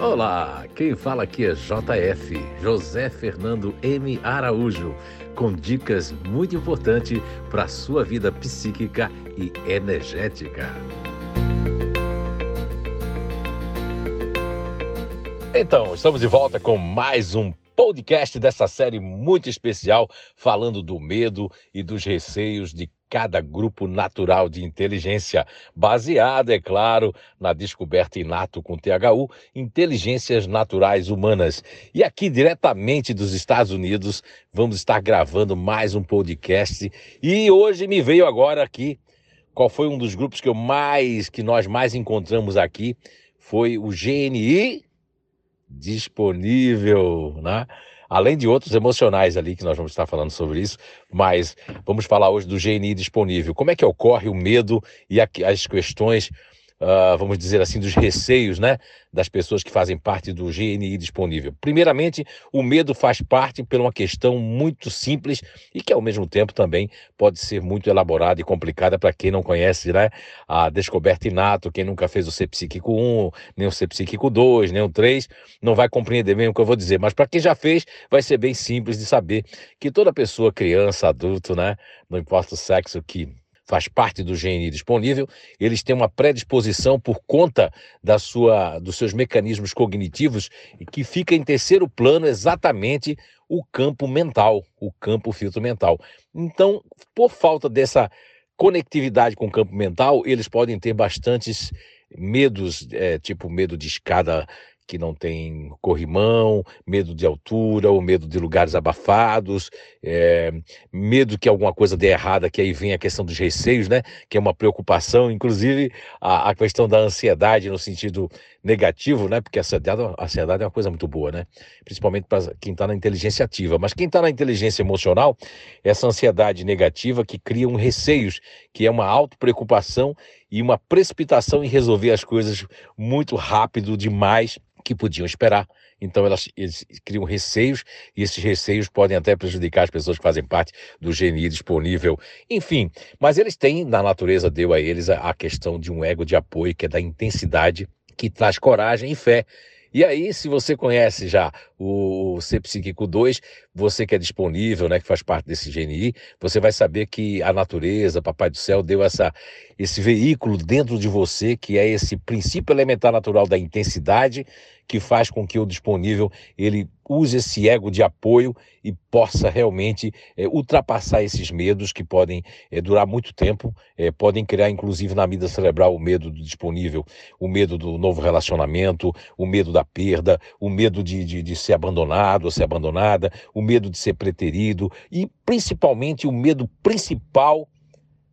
Olá, quem fala aqui é JF, José Fernando M. Araújo, com dicas muito importantes para a sua vida psíquica e energética. Então, estamos de volta com mais um podcast dessa série muito especial, falando do medo e dos receios de cada grupo natural de inteligência, baseada, é claro, na descoberta inato com THU, inteligências naturais humanas. E aqui, diretamente dos Estados Unidos, vamos estar gravando mais um podcast. E hoje me veio agora aqui, qual foi um dos grupos que eu mais, que nós mais encontramos aqui, foi o GNI disponível, né? Além de outros emocionais ali, que nós vamos estar falando sobre isso, mas vamos falar hoje do GNI disponível. Como é que ocorre o medo e as questões uh, vamos dizer assim, dos receios né, das pessoas que fazem parte do GNI disponível. Primeiramente, o medo faz parte por uma questão muito simples e que, ao mesmo tempo, também pode ser muito elaborada e complicada para quem não conhece né, a descoberta inato, quem nunca fez o C psíquico 1, nem o C psíquico 2, nem o 3, não vai compreender mesmo o que eu vou dizer. Mas para quem já fez, vai ser bem simples de saber que toda pessoa, criança, adulto, né, não importa o sexo que faz parte do GNI disponível, eles têm uma predisposição por conta da sua, dos seus mecanismos cognitivos que fica em terceiro plano exatamente o campo mental, o campo filtro mental. Então, por falta dessa conectividade com o campo mental, eles podem ter bastantes medos, é, tipo medo de escada que não tem corrimão, medo de altura, ou medo de lugares abafados, é, medo que alguma coisa dê errada, que aí vem a questão dos receios, né? Que é uma preocupação, inclusive a, a questão da ansiedade no sentido negativo, né? Porque a ansiedade, a ansiedade é uma coisa muito boa, né? Principalmente para quem está na inteligência ativa. Mas quem está na inteligência emocional, essa ansiedade negativa que cria um receios, que é uma auto-preocupação e uma precipitação em resolver as coisas muito rápido demais que podiam esperar. Então elas, eles criam receios e esses receios podem até prejudicar as pessoas que fazem parte do GNI disponível. Enfim, mas eles têm, na natureza deu a eles a, a questão de um ego de apoio, que é da intensidade, que traz coragem e fé. E aí, se você conhece já o C Psíquico 2, você que é disponível, né, que faz parte desse GNI, você vai saber que a natureza, Papai do Céu, deu essa, esse veículo dentro de você, que é esse princípio elementar natural da intensidade, que faz com que o disponível ele use esse ego de apoio e possa realmente é, ultrapassar esses medos que podem é, durar muito tempo, é, podem criar inclusive na vida cerebral o medo do disponível, o medo do novo relacionamento, o medo da perda, o medo de, de, de ser abandonado ou ser abandonada, o medo de ser preterido e principalmente o medo principal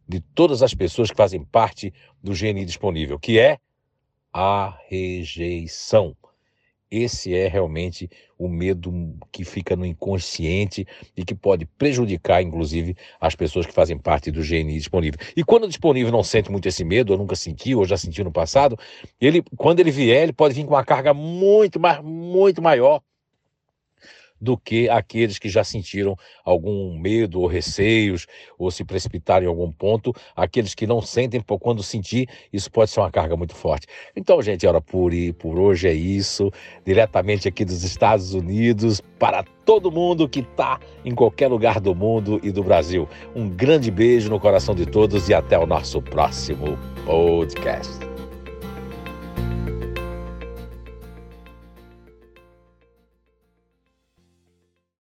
de todas as pessoas que fazem parte do GNI disponível, que é a rejeição. Esse é realmente o medo que fica no inconsciente e que pode prejudicar, inclusive, as pessoas que fazem parte do GNI disponível. E quando o disponível não sente muito esse medo, ou nunca sentiu, ou já sentiu no passado, ele, quando ele vier, ele pode vir com uma carga muito, mas muito maior do que aqueles que já sentiram algum medo ou receios ou se precipitaram em algum ponto. Aqueles que não sentem, quando sentir, isso pode ser uma carga muito forte. Então, gente, hora por, por hoje é isso. Diretamente aqui dos Estados Unidos para todo mundo que está em qualquer lugar do mundo e do Brasil. Um grande beijo no coração de todos e até o nosso próximo podcast.